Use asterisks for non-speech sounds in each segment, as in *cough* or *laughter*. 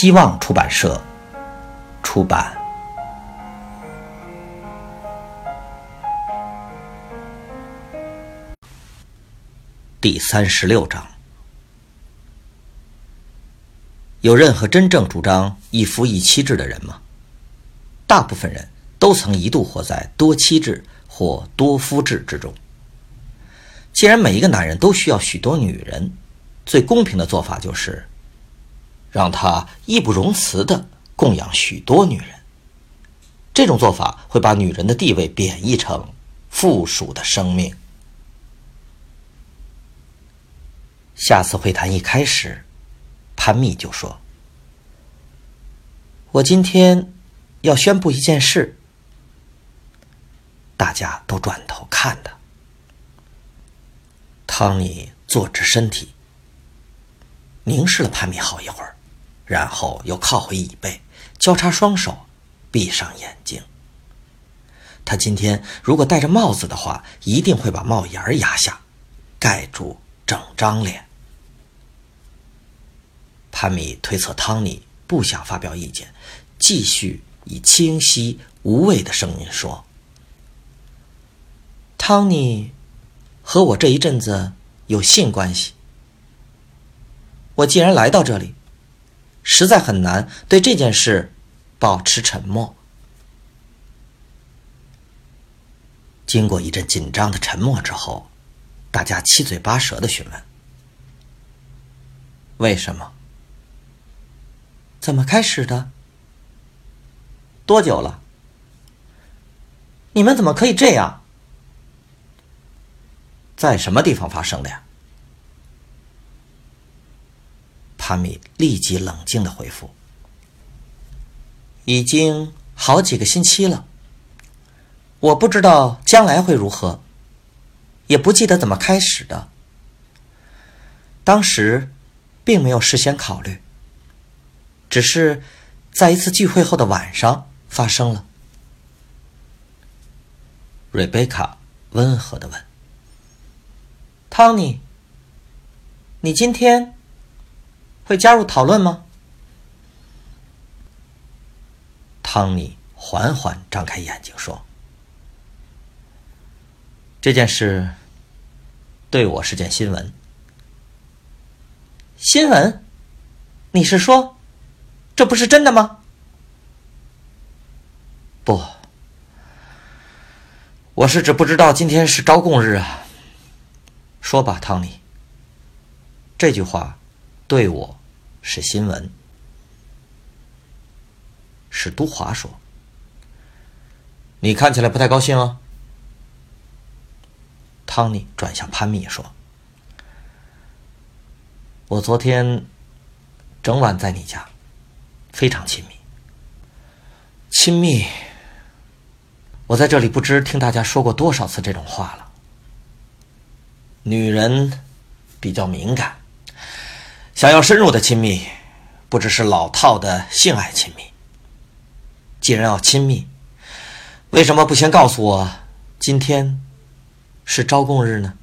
希望出版社出版。第三十六章：有任何真正主张一夫一妻制的人吗？大部分人都曾一度活在多妻制或多夫制之中。既然每一个男人都需要许多女人，最公平的做法就是。让他义不容辞的供养许多女人，这种做法会把女人的地位贬义成附属的生命。下次会谈一开始，潘密就说：“我今天要宣布一件事。”大家都转头看他。汤尼坐直身体，凝视了潘密好一会儿。然后又靠回椅背，交叉双手，闭上眼睛。他今天如果戴着帽子的话，一定会把帽檐压下，盖住整张脸。潘米推测汤尼不想发表意见，继续以清晰无畏的声音说：“汤尼和我这一阵子有性关系。我既然来到这里。”实在很难对这件事保持沉默。经过一阵紧张的沉默之后，大家七嘴八舌的询问：“为什么？怎么开始的？多久了？你们怎么可以这样？在什么地方发生的呀？”潘米立即冷静的回复：“已经好几个星期了。我不知道将来会如何，也不记得怎么开始的。当时并没有事先考虑，只是在一次聚会后的晚上发生了。”瑞贝卡温和的问：“汤尼，你今天？”会加入讨论吗？汤尼缓缓张开眼睛说：“这件事对我是件新闻。新闻？你是说这不是真的吗？不，我是指不知道今天是招供日啊。说吧，汤尼。这句话对我。”是新闻，是都华说：“你看起来不太高兴哦。”汤尼转向潘密说：“我昨天整晚在你家，非常亲密。亲密，我在这里不知听大家说过多少次这种话了。女人比较敏感。”想要深入的亲密，不只是老套的性爱亲密。既然要亲密，为什么不先告诉我今天是招供日呢？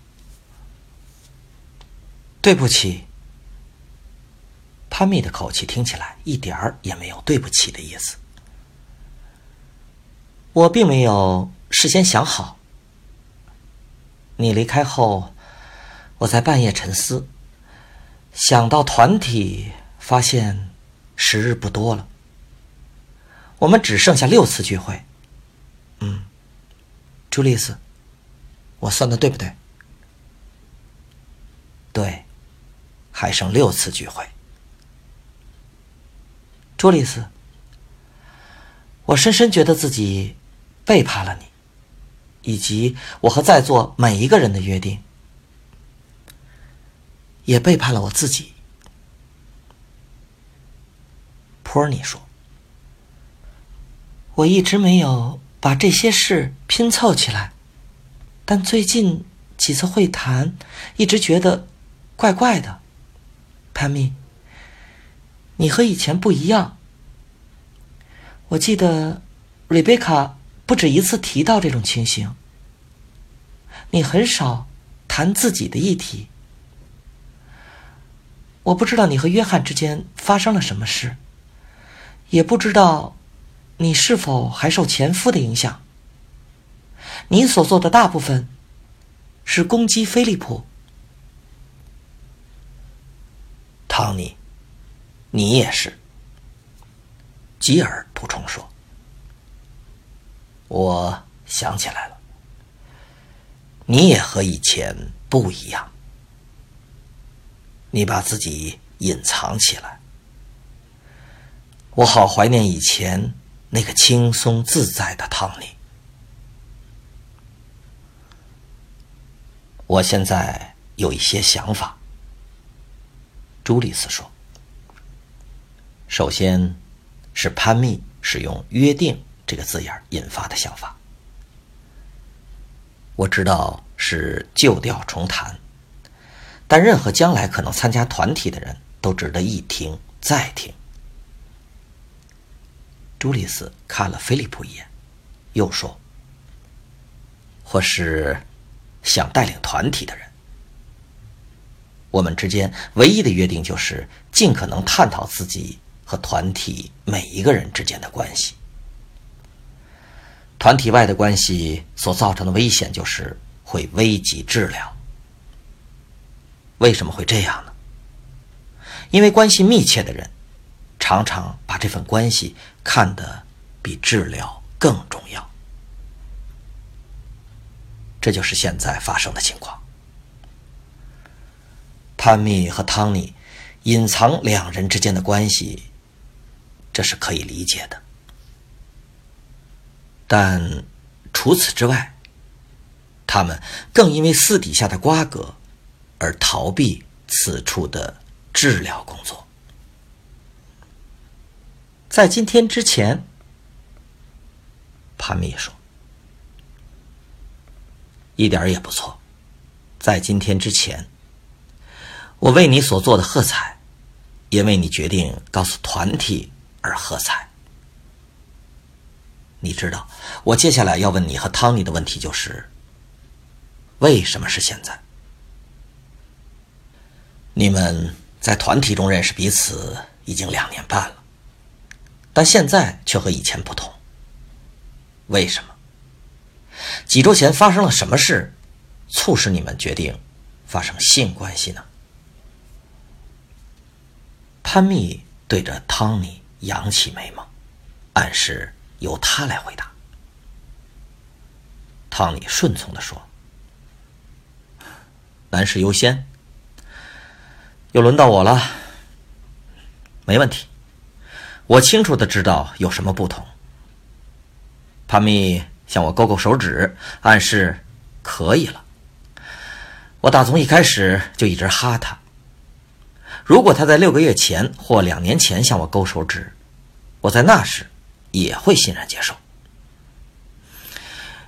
对不起，潘密的口气听起来一点儿也没有对不起的意思。我并没有事先想好。你离开后，我在半夜沉思。想到团体，发现时日不多了。我们只剩下六次聚会。嗯，朱丽斯，我算的对不对？对，还剩六次聚会。朱丽斯，我深深觉得自己背叛了你，以及我和在座每一个人的约定。也背叛了我自己。托尼说。我一直没有把这些事拼凑起来，但最近几次会谈，一直觉得怪怪的。潘米，你和以前不一样。我记得瑞贝卡不止一次提到这种情形。你很少谈自己的议题。我不知道你和约翰之间发生了什么事，也不知道。你是否还受前夫的影响？你所做的大部分是攻击菲利普。汤尼，你也是。吉尔补充说：“我想起来了，你也和以前不一样，你把自己隐藏起来。我好怀念以前。”那个轻松自在的汤尼，我现在有一些想法。朱莉斯说：“首先是潘密使用‘约定’这个字眼引发的想法。我知道是旧调重弹，但任何将来可能参加团体的人都值得一听再听。”朱丽斯看了菲利普一眼，又说：“或是想带领团体的人，我们之间唯一的约定就是尽可能探讨自己和团体每一个人之间的关系。团体外的关系所造成的危险就是会危及治疗。为什么会这样呢？因为关系密切的人。”常常把这份关系看得比治疗更重要，这就是现在发生的情况。潘密和汤尼隐藏两人之间的关系，这是可以理解的。但除此之外，他们更因为私底下的瓜葛而逃避此处的治疗工作。在今天之前，潘密说：“一点也不错。在今天之前，我为你所做的喝彩，也为你决定告诉团体而喝彩。你知道，我接下来要问你和汤尼的问题就是：为什么是现在？你们在团体中认识彼此已经两年半了。”但现在却和以前不同。为什么？几周前发生了什么事，促使你们决定发生性关系呢？潘密对着汤尼扬起眉毛，暗示由他来回答。汤尼顺从的说：“男士优先，又轮到我了。没问题。”我清楚的知道有什么不同。潘密向我勾勾手指，暗示可以了。我打从一开始就一直哈他。如果他在六个月前或两年前向我勾手指，我在那时也会欣然接受。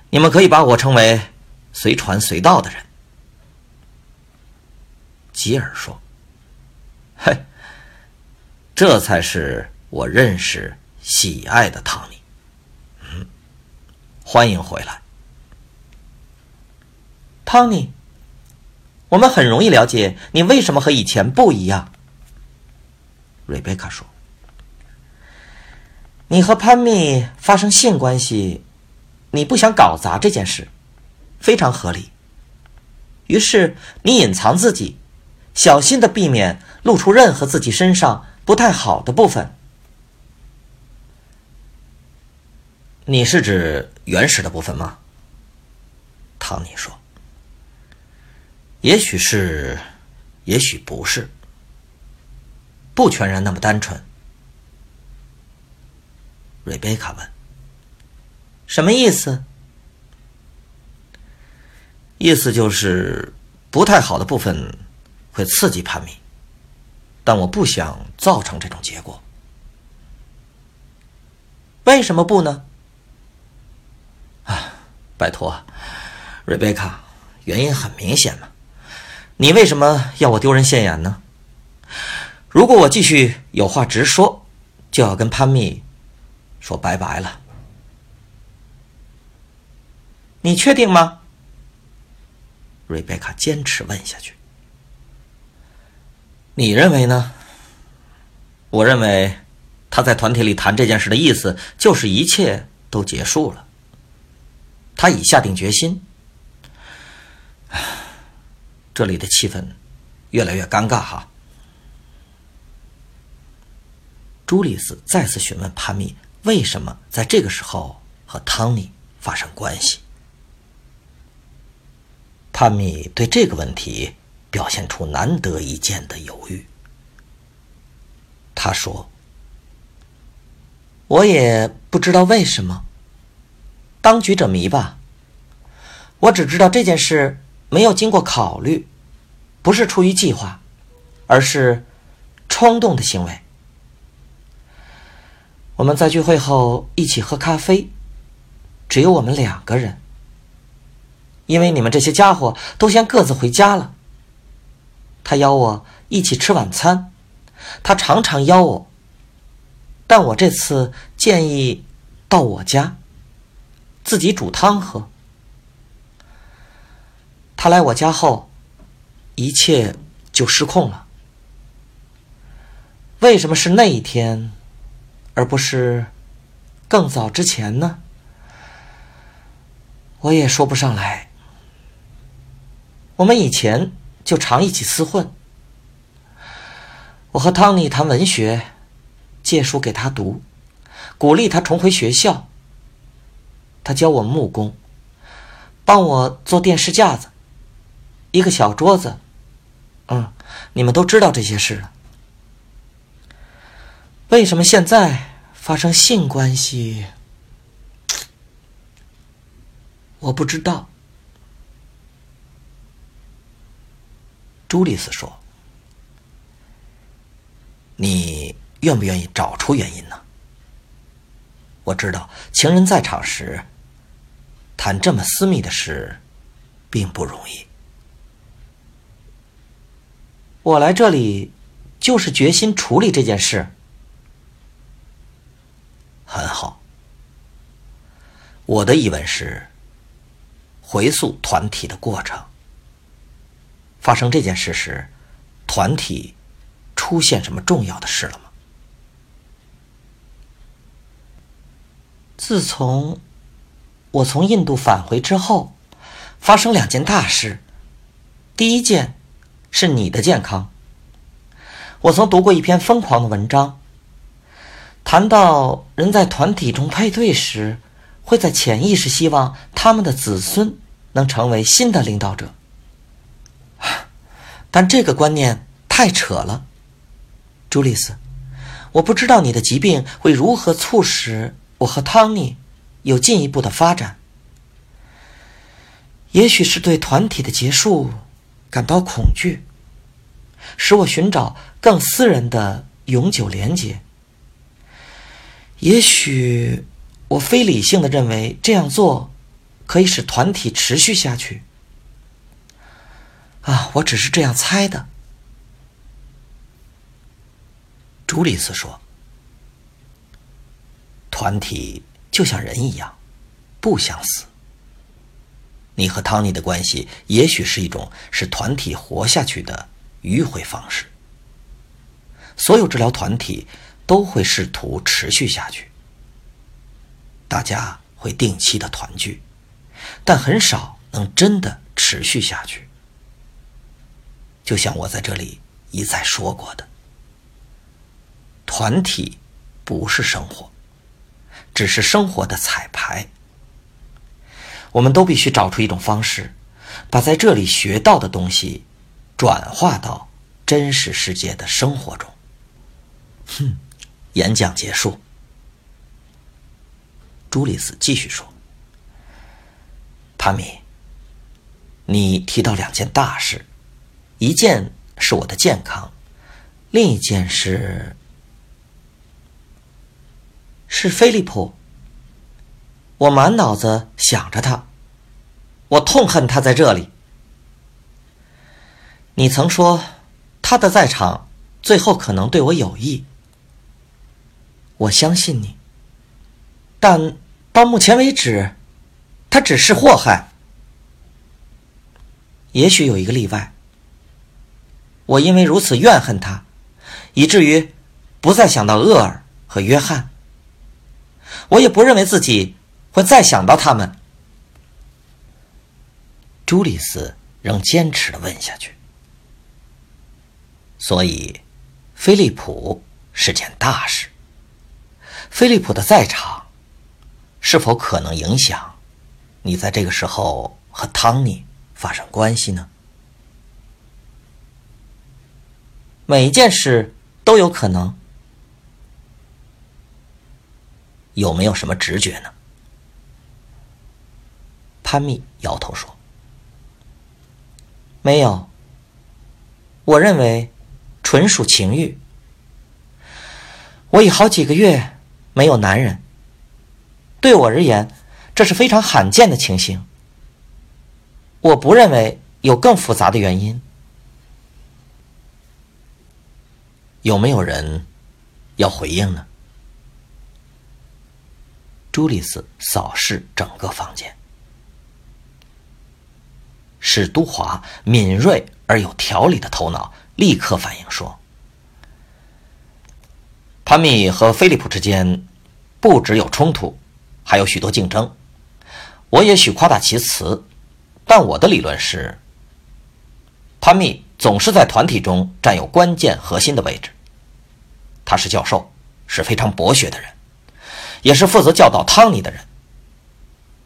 你们可以把我称为随传随到的人。吉尔说：“嘿，*laughs* 这才是。”我认识喜爱的汤尼，嗯，欢迎回来，汤尼。我们很容易了解你为什么和以前不一样。瑞贝卡说：“你和潘蜜发生性关系，你不想搞砸这件事，非常合理。于是你隐藏自己，小心的避免露出任何自己身上不太好的部分。”你是指原始的部分吗？唐尼说：“也许是，也许不是，不全然那么单纯。”瑞贝卡问：“什么意思？”意思就是不太好的部分会刺激潘米，但我不想造成这种结果。为什么不呢？啊拜托，瑞贝卡，原因很明显嘛。你为什么要我丢人现眼呢？如果我继续有话直说，就要跟潘蜜说拜拜了。你确定吗？瑞贝卡坚持问下去。你认为呢？我认为，他在团体里谈这件事的意思，就是一切都结束了。他已下定决心。这里的气氛越来越尴尬哈。朱丽斯再次询问潘蜜，为什么在这个时候和汤尼发生关系？潘蜜对这个问题表现出难得一见的犹豫。他说：“我也不知道为什么，当局者迷吧。我只知道这件事没有经过考虑，不是出于计划，而是冲动的行为。我们在聚会后一起喝咖啡，只有我们两个人。”因为你们这些家伙都先各自回家了。他邀我一起吃晚餐，他常常邀我，但我这次建议到我家，自己煮汤喝。他来我家后，一切就失控了。为什么是那一天，而不是更早之前呢？我也说不上来。我们以前就常一起厮混。我和汤尼谈文学，借书给他读，鼓励他重回学校。他教我木工，帮我做电视架子，一个小桌子。嗯，你们都知道这些事了。为什么现在发生性关系？我不知道。朱丽斯说：“你愿不愿意找出原因呢？我知道情人在场时谈这么私密的事并不容易。我来这里就是决心处理这件事。很好。我的疑问是：回溯团体的过程。”发生这件事时，团体出现什么重要的事了吗？自从我从印度返回之后，发生两件大事。第一件是你的健康。我曾读过一篇疯狂的文章，谈到人在团体中配对时，会在潜意识希望他们的子孙能成为新的领导者。但这个观念太扯了，朱丽斯，我不知道你的疾病会如何促使我和汤尼有进一步的发展。也许是对团体的结束感到恐惧，使我寻找更私人的永久连结。也许我非理性的认为这样做可以使团体持续下去。啊，我只是这样猜的。朱丽斯说：“团体就像人一样，不相似。你和汤尼的关系也许是一种使团体活下去的迂回方式。所有治疗团体都会试图持续下去，大家会定期的团聚，但很少能真的持续下去。”就像我在这里一再说过的，团体不是生活，只是生活的彩排。我们都必须找出一种方式，把在这里学到的东西转化到真实世界的生活中。哼，演讲结束。朱丽斯继续说：“帕米，你提到两件大事。”一件是我的健康，另一件是是菲利普。我满脑子想着他，我痛恨他在这里。你曾说他的在场最后可能对我有益，我相信你。但到目前为止，他只是祸害。也许有一个例外。我因为如此怨恨他，以至于不再想到厄尔和约翰。我也不认为自己会再想到他们。朱丽斯仍坚持的问下去。所以，菲利普是件大事。菲利普的在场，是否可能影响你在这个时候和汤尼发生关系呢？每一件事都有可能。有没有什么直觉呢？潘密摇头说：“没有。我认为，纯属情欲。我已好几个月没有男人。对我而言，这是非常罕见的情形。我不认为有更复杂的原因。”有没有人要回应呢？朱丽斯扫视整个房间，史都华敏锐而有条理的头脑立刻反应说：“潘密和菲利普之间不只有冲突，还有许多竞争。我也许夸大其词，但我的理论是，潘密总是在团体中占有关键核心的位置。”他是教授，是非常博学的人，也是负责教导汤尼的人。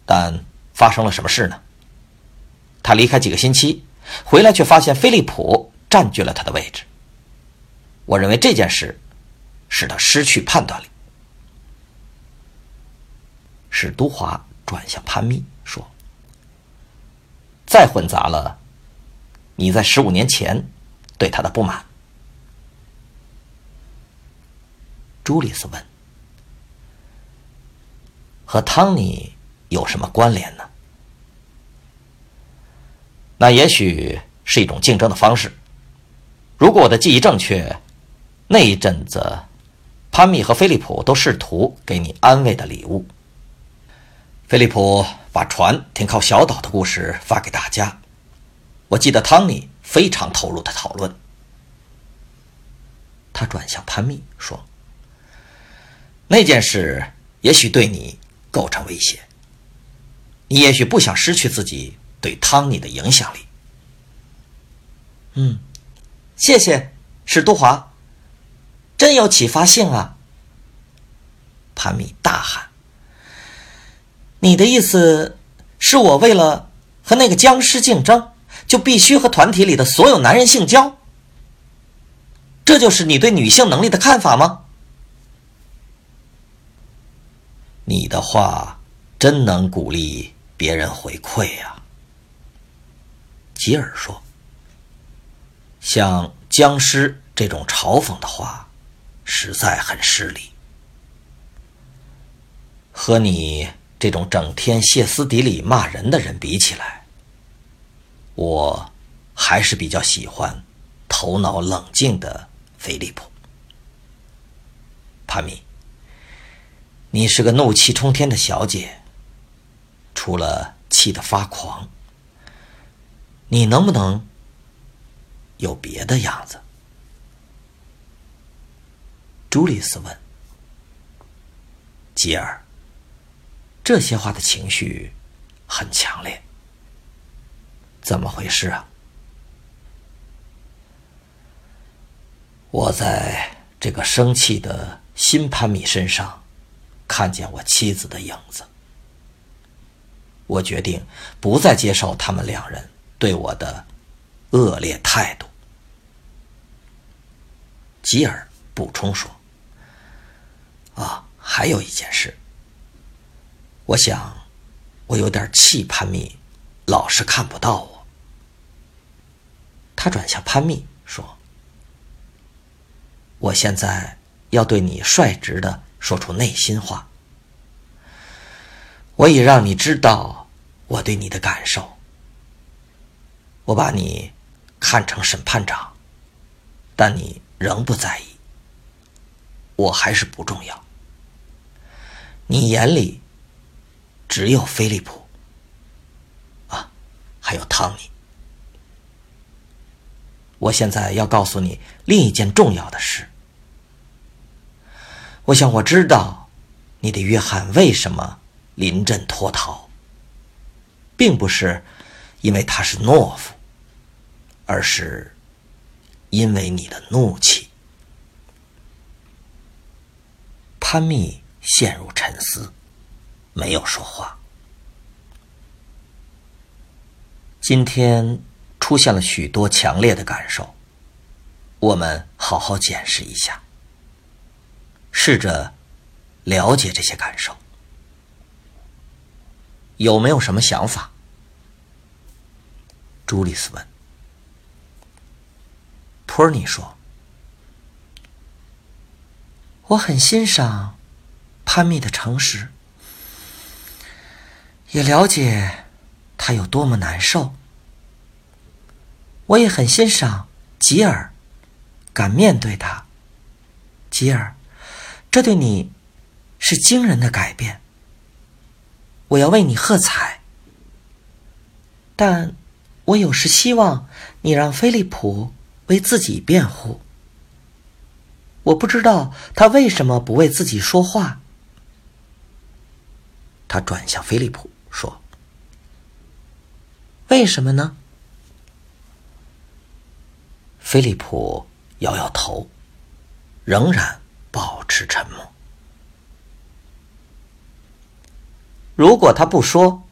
但发生了什么事呢？他离开几个星期，回来却发现菲利普占据了他的位置。我认为这件事使他失去判断力。史都华转向潘密说：“再混杂了你在十五年前对他的不满。”朱丽斯问：“和汤尼有什么关联呢？”那也许是一种竞争的方式。如果我的记忆正确，那一阵子，潘密和菲利普都试图给你安慰的礼物。菲利普把船停靠小岛的故事发给大家。我记得汤尼非常投入的讨论。他转向潘密说。那件事也许对你构成威胁，你也许不想失去自己对汤尼的影响力。嗯，谢谢史都华，真有启发性啊！潘密大喊：“你的意思是我为了和那个僵尸竞争，就必须和团体里的所有男人性交？这就是你对女性能力的看法吗？”你的话真能鼓励别人回馈呀，吉尔说。像僵尸这种嘲讽的话，实在很失礼。和你这种整天歇斯底里骂人的人比起来，我还是比较喜欢头脑冷静的菲利普。帕米。你是个怒气冲天的小姐，除了气得发狂，你能不能有别的样子？朱丽斯问。吉尔，这些话的情绪很强烈，怎么回事啊？我在这个生气的新潘米身上。看见我妻子的影子，我决定不再接受他们两人对我的恶劣态度。吉尔补充说：“啊，还有一件事，我想我有点气潘密，老是看不到我。”他转向潘密说：“我现在要对你率直的。”说出内心话。我已让你知道，我对你的感受。我把你看成审判长，但你仍不在意。我还是不重要。你眼里只有菲利普啊，还有汤米。我现在要告诉你另一件重要的事。我想我知道你的约翰为什么临阵脱逃，并不是因为他是懦夫，而是因为你的怒气。潘密陷入沉思，没有说话。今天出现了许多强烈的感受，我们好好检视一下，试着了解这些感受。有没有什么想法？朱莉斯问。托尼说。我很欣赏潘密的诚实，也了解他有多么难受。我也很欣赏吉尔敢面对他。吉尔，这对你是惊人的改变。我要为你喝彩。但我有时希望你让菲利普为自己辩护。我不知道他为什么不为自己说话。他转向菲利普说：“为什么呢？”菲利普摇摇头，仍然保持沉默。如果他不说，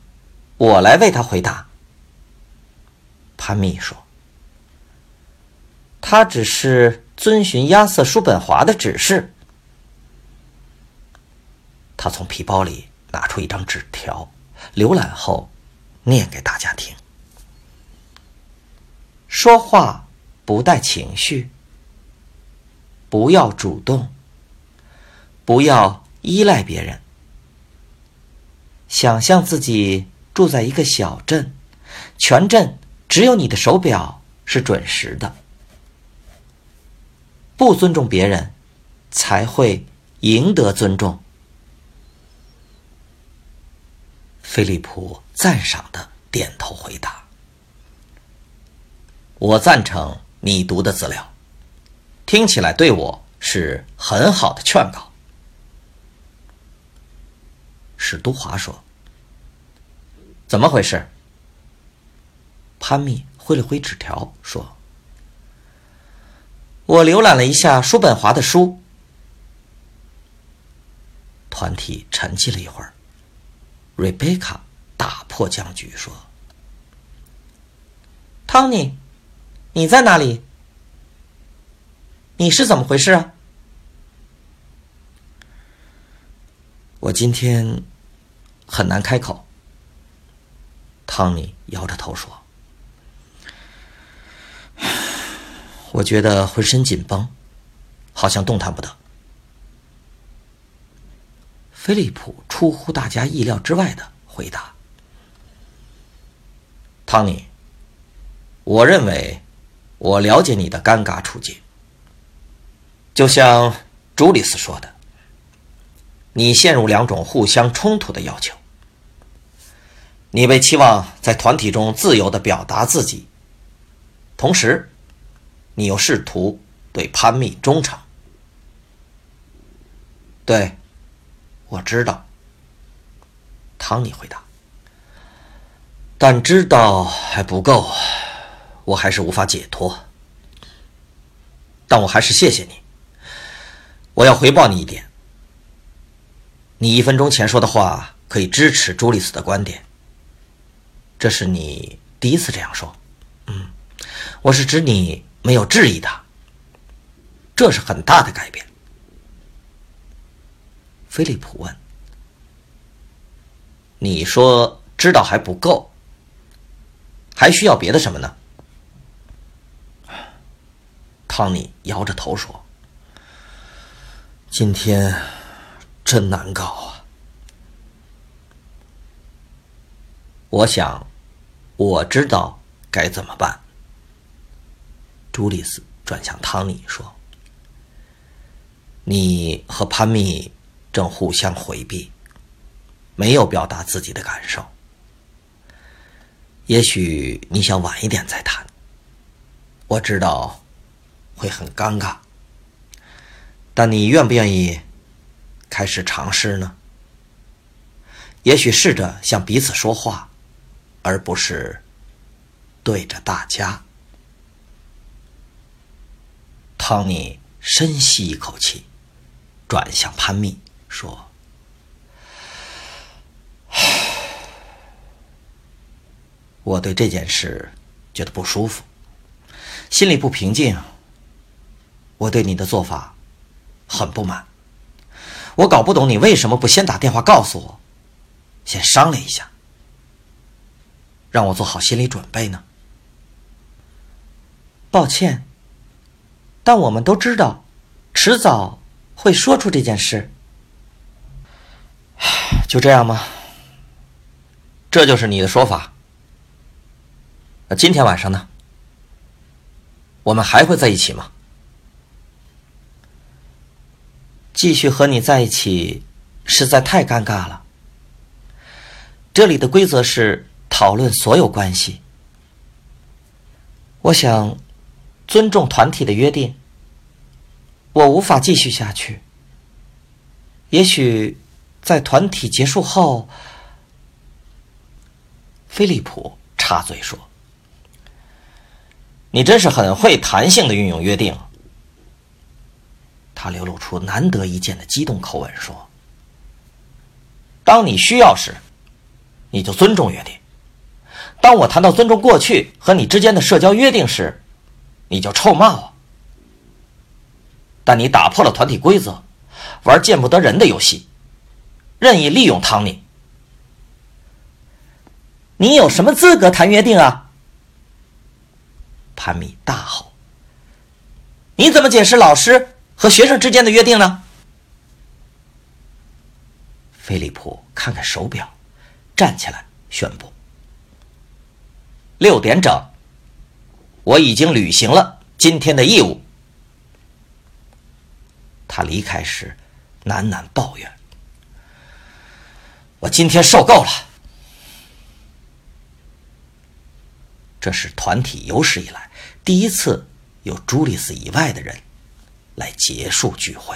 我来为他回答。潘密说：“他只是。”遵循亚瑟·叔本华的指示，他从皮包里拿出一张纸条，浏览后念给大家听：说话不带情绪，不要主动，不要依赖别人。想象自己住在一个小镇，全镇只有你的手表是准时的。不尊重别人，才会赢得尊重。菲利普赞赏的点头回答：“我赞成你读的资料，听起来对我是很好的劝告。”史都华说：“怎么回事？”潘密挥了挥纸条说。我浏览了一下叔本华的书。团体沉寂了一会儿。瑞贝卡打破僵局说：“汤尼，你在哪里？你是怎么回事啊？”我今天很难开口。汤米摇着头说。我觉得浑身紧绷，好像动弹不得。菲利普出乎大家意料之外的回答：“汤米，我认为我了解你的尴尬处境。就像朱丽斯说的，你陷入两种互相冲突的要求：你被期望在团体中自由的表达自己，同时。”你又试图对潘密忠诚？对，我知道。汤尼回答。但知道还不够，我还是无法解脱。但我还是谢谢你。我要回报你一点：你一分钟前说的话可以支持朱丽斯的观点。这是你第一次这样说。嗯，我是指你。没有质疑他，这是很大的改变。菲利普问：“你说知道还不够，还需要别的什么呢？”汤尼摇着头说：“今天真难搞啊。”我想，我知道该怎么办。朱丽斯转向汤尼说：“你和潘蜜正互相回避，没有表达自己的感受。也许你想晚一点再谈。我知道会很尴尬，但你愿不愿意开始尝试呢？也许试着向彼此说话。”而不是对着大家。汤尼深吸一口气，转向潘蜜说：“ *sighs* 我对这件事觉得不舒服，心里不平静。我对你的做法很不满。我搞不懂你为什么不先打电话告诉我，先商量一下。”让我做好心理准备呢。抱歉，但我们都知道，迟早会说出这件事。就这样吗？这就是你的说法。那今天晚上呢？我们还会在一起吗？继续和你在一起实在太尴尬了。这里的规则是。讨论所有关系，我想尊重团体的约定。我无法继续下去。也许在团体结束后，菲利普插嘴说：“你真是很会弹性的运用约定。”他流露出难得一见的激动口吻说：“当你需要时，你就尊重约定。”当我谈到尊重过去和你之间的社交约定时，你就臭骂我。但你打破了团体规则，玩见不得人的游戏，任意利用汤尼。你有什么资格谈约定啊？潘米大吼：“你怎么解释老师和学生之间的约定呢？”菲利普看看手表，站起来宣布。六点整，我已经履行了今天的义务。他离开时喃喃抱怨：“我今天受够了。”这是团体有史以来第一次有朱丽斯以外的人来结束聚会。